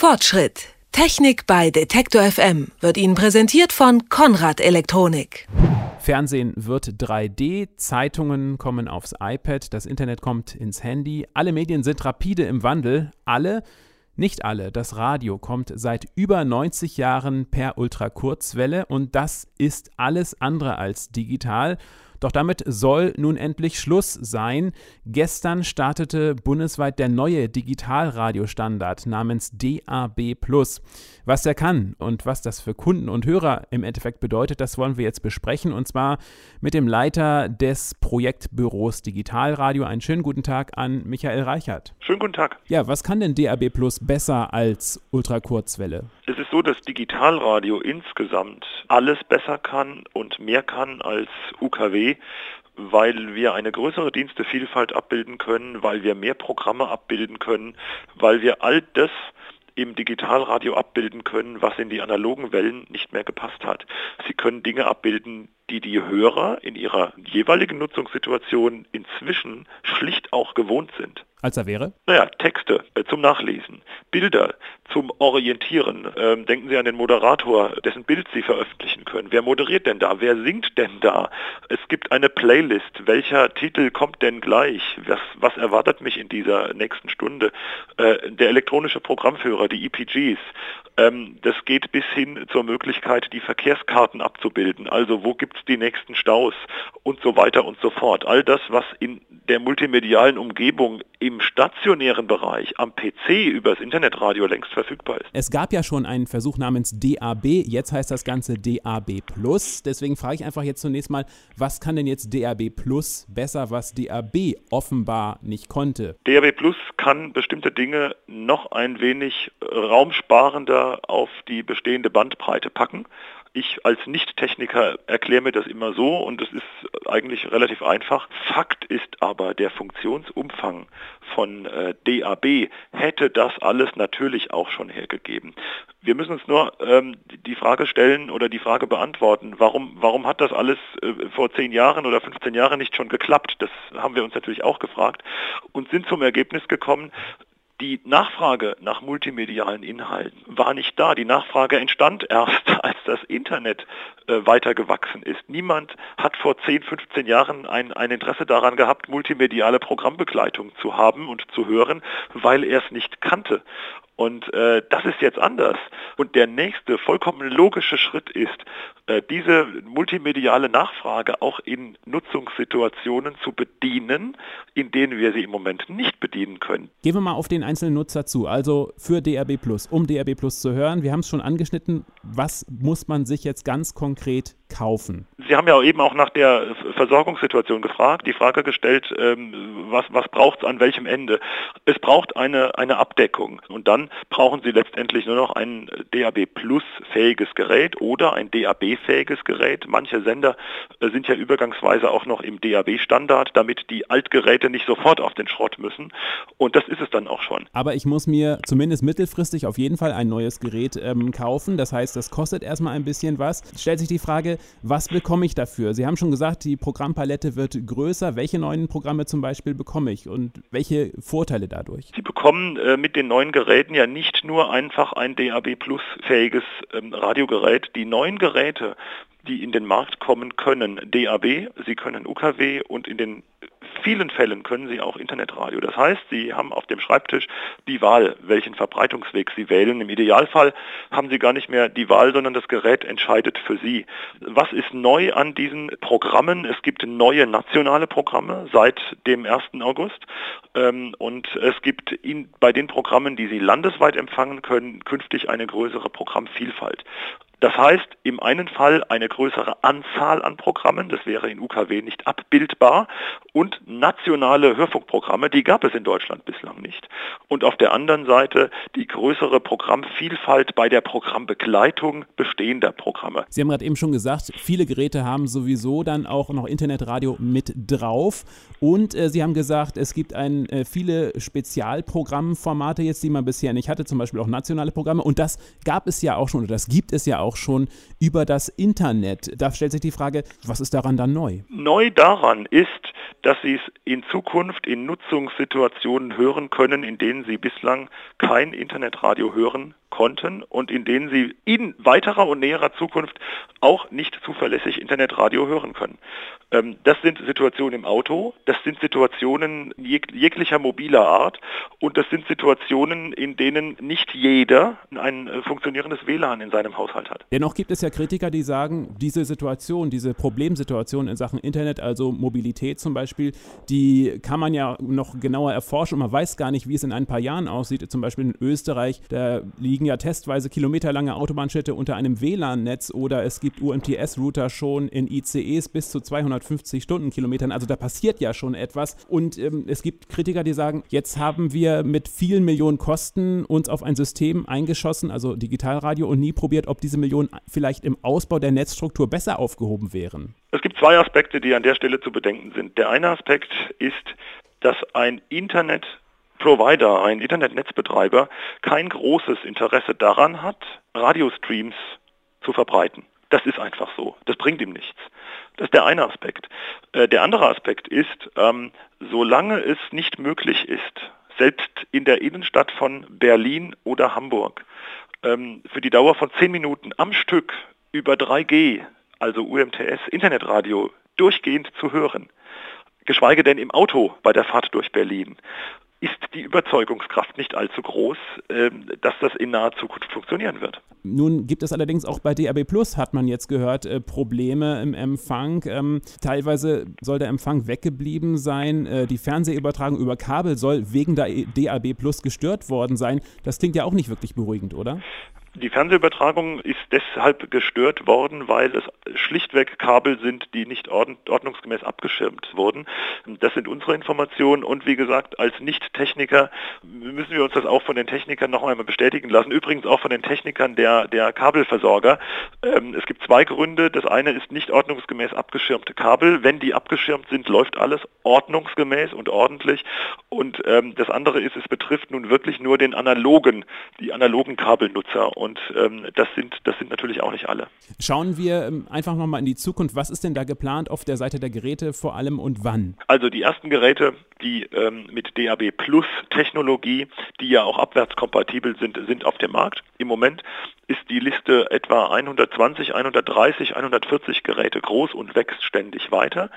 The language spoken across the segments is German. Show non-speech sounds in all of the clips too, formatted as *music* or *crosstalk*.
Fortschritt. Technik bei Detektor FM wird Ihnen präsentiert von Konrad Elektronik. Fernsehen wird 3D, Zeitungen kommen aufs iPad, das Internet kommt ins Handy, alle Medien sind rapide im Wandel, alle, nicht alle, das Radio kommt seit über 90 Jahren per Ultrakurzwelle und das ist alles andere als digital doch damit soll nun endlich Schluss sein. Gestern startete bundesweit der neue Digitalradiostandard namens DAB+. Was der kann und was das für Kunden und Hörer im Endeffekt bedeutet, das wollen wir jetzt besprechen und zwar mit dem Leiter des Projektbüros Digitalradio. Einen schönen guten Tag an Michael Reichert. Schönen guten Tag. Ja, was kann denn DAB Plus besser als Ultrakurzwelle? Es ist so, dass Digitalradio insgesamt alles besser kann und mehr kann als UKW weil wir eine größere Dienstevielfalt abbilden können, weil wir mehr Programme abbilden können, weil wir all das im Digitalradio abbilden können, was in die analogen Wellen nicht mehr gepasst hat. Sie können Dinge abbilden, die die Hörer in ihrer jeweiligen Nutzungssituation inzwischen schlicht auch gewohnt sind. Als er wäre? Naja, Texte äh, zum Nachlesen, Bilder zum Orientieren. Ähm, denken Sie an den Moderator, dessen Bild Sie veröffentlichen können. Wer moderiert denn da? Wer singt denn da? Es gibt eine Playlist. Welcher Titel kommt denn gleich? Was, was erwartet mich in dieser nächsten Stunde? Äh, der elektronische Programmführer, die EPGs. Ähm, das geht bis hin zur Möglichkeit, die Verkehrskarten abzubilden. Also wo gibt es die nächsten Staus und so weiter und so fort. All das, was in der multimedialen Umgebung im stationären Bereich am PC übers Internetradio längst verfügbar ist. Es gab ja schon einen Versuch namens DAB, jetzt heißt das Ganze DAB Plus. Deswegen frage ich einfach jetzt zunächst mal, was kann denn jetzt DAB Plus besser, was DAB offenbar nicht konnte? DAB Plus kann bestimmte Dinge noch ein wenig raumsparender auf die bestehende Bandbreite packen. Ich als Nicht-Techniker erkläre mir das immer so und es ist eigentlich relativ einfach. Fakt ist aber, der Funktionsumfang von äh, DAB hätte das alles natürlich auch schon hergegeben. Wir müssen uns nur ähm, die Frage stellen oder die Frage beantworten, warum, warum hat das alles äh, vor 10 Jahren oder 15 Jahren nicht schon geklappt? Das haben wir uns natürlich auch gefragt und sind zum Ergebnis gekommen, die Nachfrage nach multimedialen Inhalten war nicht da. Die Nachfrage entstand erst, *laughs* als das Internet weiter gewachsen ist. Niemand hat vor 10, 15 Jahren ein, ein Interesse daran gehabt, multimediale Programmbegleitung zu haben und zu hören, weil er es nicht kannte. Und äh, das ist jetzt anders. Und der nächste vollkommen logische Schritt ist, äh, diese multimediale Nachfrage auch in Nutzungssituationen zu bedienen, in denen wir sie im Moment nicht bedienen können. Gehen wir mal auf den einzelnen Nutzer zu. Also für DRB Plus, um DRB Plus zu hören. Wir haben es schon angeschnitten. Was muss man sich jetzt ganz konkret kaufen? Sie haben ja eben auch nach der Versorgungssituation gefragt, die Frage gestellt, ähm, was, was braucht es an welchem Ende? Es braucht eine, eine Abdeckung und dann brauchen Sie letztendlich nur noch ein DAB Plus fähiges Gerät oder ein DAB fähiges Gerät. Manche Sender äh, sind ja übergangsweise auch noch im DAB-Standard, damit die Altgeräte nicht sofort auf den Schrott müssen. Und das ist es dann auch schon. Aber ich muss mir zumindest mittelfristig auf jeden Fall ein neues Gerät ähm, kaufen. Das heißt, das kostet erstmal ein bisschen was. Stellt sich die Frage, was bekomme ich dafür? Sie haben schon gesagt, die Programmpalette wird größer. Welche neuen Programme zum Beispiel bekomme ich und welche Vorteile dadurch? Sie bekommen äh, mit den neuen Geräten ja nicht nur einfach ein DAB Plus fähiges ähm, Radiogerät. Die neuen Geräte, die in den Markt kommen können, DAB, sie können UKW und in den vielen Fällen können Sie auch Internetradio. Das heißt, Sie haben auf dem Schreibtisch die Wahl, welchen Verbreitungsweg Sie wählen. Im Idealfall haben Sie gar nicht mehr die Wahl, sondern das Gerät entscheidet für Sie. Was ist neu an diesen Programmen? Es gibt neue nationale Programme seit dem 1. August ähm, und es gibt in, bei den Programmen, die Sie landesweit empfangen können, künftig eine größere Programmvielfalt. Das heißt, im einen Fall eine größere Anzahl an Programmen, das wäre in UKW nicht abbildbar, und nationale Hörfunkprogramme, die gab es in Deutschland bislang nicht. Und auf der anderen Seite die größere Programmvielfalt bei der Programmbegleitung bestehender Programme. Sie haben gerade eben schon gesagt, viele Geräte haben sowieso dann auch noch Internetradio mit drauf. Und äh, Sie haben gesagt, es gibt ein, äh, viele Spezialprogrammformate jetzt, die man bisher nicht hatte, zum Beispiel auch nationale Programme. Und das gab es ja auch schon, oder das gibt es ja auch auch schon über das Internet. Da stellt sich die Frage, was ist daran dann neu? Neu daran ist, dass Sie es in Zukunft in Nutzungssituationen hören können, in denen Sie bislang kein Internetradio hören konnten und in denen sie in weiterer und näherer Zukunft auch nicht zuverlässig Internetradio hören können. Ähm, das sind Situationen im Auto, das sind Situationen jeg jeglicher mobiler Art und das sind Situationen, in denen nicht jeder ein äh, funktionierendes WLAN in seinem Haushalt hat. Dennoch gibt es ja Kritiker, die sagen, diese Situation, diese Problemsituation in Sachen Internet, also Mobilität zum Beispiel, die kann man ja noch genauer erforschen und man weiß gar nicht, wie es in ein paar Jahren aussieht. Zum Beispiel in Österreich, da liegen liegen ja testweise kilometerlange Autobahnstädte unter einem WLAN-Netz oder es gibt UMTS-Router schon in ICEs bis zu 250 Stundenkilometern. Also da passiert ja schon etwas. Und ähm, es gibt Kritiker, die sagen, jetzt haben wir mit vielen Millionen Kosten uns auf ein System eingeschossen, also Digitalradio, und nie probiert, ob diese Millionen vielleicht im Ausbau der Netzstruktur besser aufgehoben wären. Es gibt zwei Aspekte, die an der Stelle zu bedenken sind. Der eine Aspekt ist, dass ein Internet Provider, ein Internetnetzbetreiber, kein großes Interesse daran hat, Radiostreams zu verbreiten. Das ist einfach so. Das bringt ihm nichts. Das ist der eine Aspekt. Äh, der andere Aspekt ist, ähm, solange es nicht möglich ist, selbst in der Innenstadt von Berlin oder Hamburg, ähm, für die Dauer von zehn Minuten am Stück über 3G, also UMTS, Internetradio, durchgehend zu hören, geschweige denn im Auto bei der Fahrt durch Berlin, ist die Überzeugungskraft nicht allzu groß, ähm, dass das in naher Zukunft funktionieren wird. Nun gibt es allerdings auch bei DAB Plus, hat man jetzt gehört, äh, Probleme im Empfang. Ähm, teilweise soll der Empfang weggeblieben sein. Äh, die Fernsehübertragung über Kabel soll wegen der DAB Plus gestört worden sein. Das klingt ja auch nicht wirklich beruhigend, oder? Die Fernsehübertragung ist deshalb gestört worden, weil es schlichtweg Kabel sind, die nicht ordnungsgemäß abgeschirmt wurden. Das sind unsere Informationen und wie gesagt, als Nicht-Techniker müssen wir uns das auch von den Technikern noch einmal bestätigen lassen. Übrigens auch von den Technikern der, der Kabelversorger. Ähm, es gibt zwei Gründe. Das eine ist nicht ordnungsgemäß abgeschirmte Kabel. Wenn die abgeschirmt sind, läuft alles ordnungsgemäß und ordentlich. Und ähm, das andere ist, es betrifft nun wirklich nur den analogen, die analogen Kabelnutzer und ähm, das, sind, das sind natürlich auch nicht alle. Schauen wir ähm, einfach nochmal in die Zukunft. Was ist denn da geplant auf der Seite der Geräte vor allem und wann? Also die ersten Geräte, die ähm, mit DAB Plus Technologie, die ja auch abwärtskompatibel sind, sind auf dem Markt. Im Moment ist die Liste etwa 120, 130, 140 Geräte groß und wächst ständig weiter.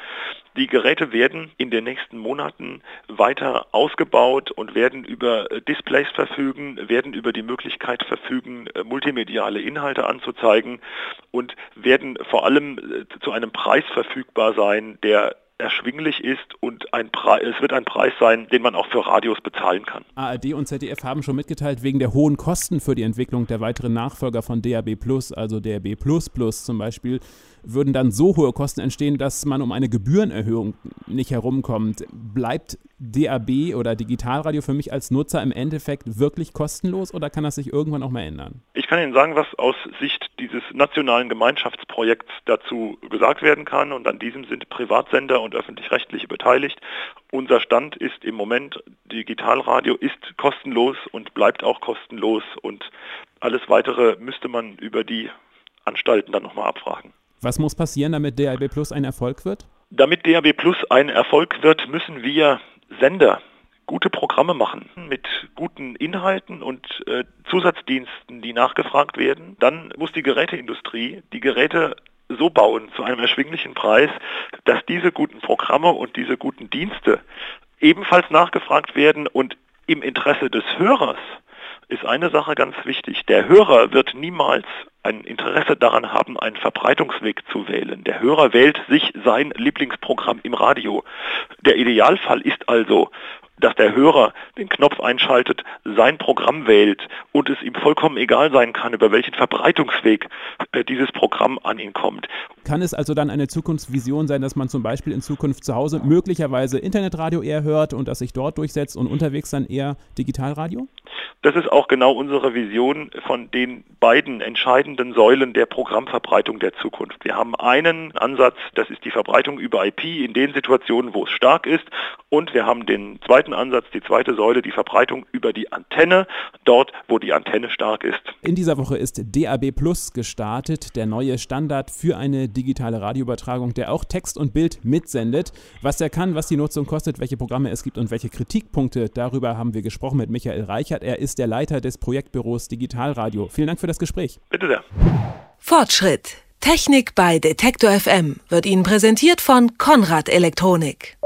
Die Geräte werden in den nächsten Monaten weiter ausgebaut und werden über äh, Displays verfügen, werden über die Möglichkeit verfügen, äh, multimediale Inhalte anzuzeigen und werden vor allem äh, zu einem Preis verfügbar sein, der erschwinglich ist und ein es wird ein Preis sein, den man auch für Radios bezahlen kann. ARD und ZDF haben schon mitgeteilt, wegen der hohen Kosten für die Entwicklung der weiteren Nachfolger von DAB Plus, also DAB Plus Plus zum Beispiel, würden dann so hohe Kosten entstehen, dass man um eine Gebührenerhöhung nicht herumkommt. Bleibt DAB oder Digitalradio für mich als Nutzer im Endeffekt wirklich kostenlos oder kann das sich irgendwann auch mal ändern? Ich kann Ihnen sagen, was aus Sicht dieses nationalen Gemeinschaftsprojekts dazu gesagt werden kann und an diesem sind Privatsender und öffentlich-rechtliche beteiligt. Unser Stand ist im Moment, Digitalradio ist kostenlos und bleibt auch kostenlos und alles weitere müsste man über die Anstalten dann nochmal abfragen. Was muss passieren, damit DAB Plus ein Erfolg wird? Damit DAB Plus ein Erfolg wird, müssen wir Sender gute Programme machen mit guten Inhalten und äh, Zusatzdiensten, die nachgefragt werden. Dann muss die Geräteindustrie die Geräte so bauen zu einem erschwinglichen Preis, dass diese guten Programme und diese guten Dienste ebenfalls nachgefragt werden und im Interesse des Hörers ist eine Sache ganz wichtig. Der Hörer wird niemals ein Interesse daran haben, einen Verbreitungsweg zu wählen. Der Hörer wählt sich sein Lieblingsprogramm im Radio. Der Idealfall ist also, dass der Hörer den Knopf einschaltet, sein Programm wählt und es ihm vollkommen egal sein kann, über welchen Verbreitungsweg äh, dieses Programm an ihn kommt. Kann es also dann eine Zukunftsvision sein, dass man zum Beispiel in Zukunft zu Hause möglicherweise Internetradio eher hört und das sich dort durchsetzt und unterwegs dann eher Digitalradio? Das ist auch genau unsere Vision von den beiden entscheidenden Säulen der Programmverbreitung der Zukunft. Wir haben einen Ansatz, das ist die Verbreitung über IP in den Situationen, wo es stark ist und wir haben den zweiten zweiten Ansatz, die zweite Säule, die Verbreitung über die Antenne, dort, wo die Antenne stark ist. In dieser Woche ist DAB Plus gestartet, der neue Standard für eine digitale Radioübertragung, der auch Text und Bild mitsendet. Was er kann, was die Nutzung kostet, welche Programme es gibt und welche Kritikpunkte, darüber haben wir gesprochen mit Michael Reichert. Er ist der Leiter des Projektbüros Digitalradio. Vielen Dank für das Gespräch. Bitte sehr. Fortschritt. Technik bei Detektor FM wird Ihnen präsentiert von Konrad Elektronik.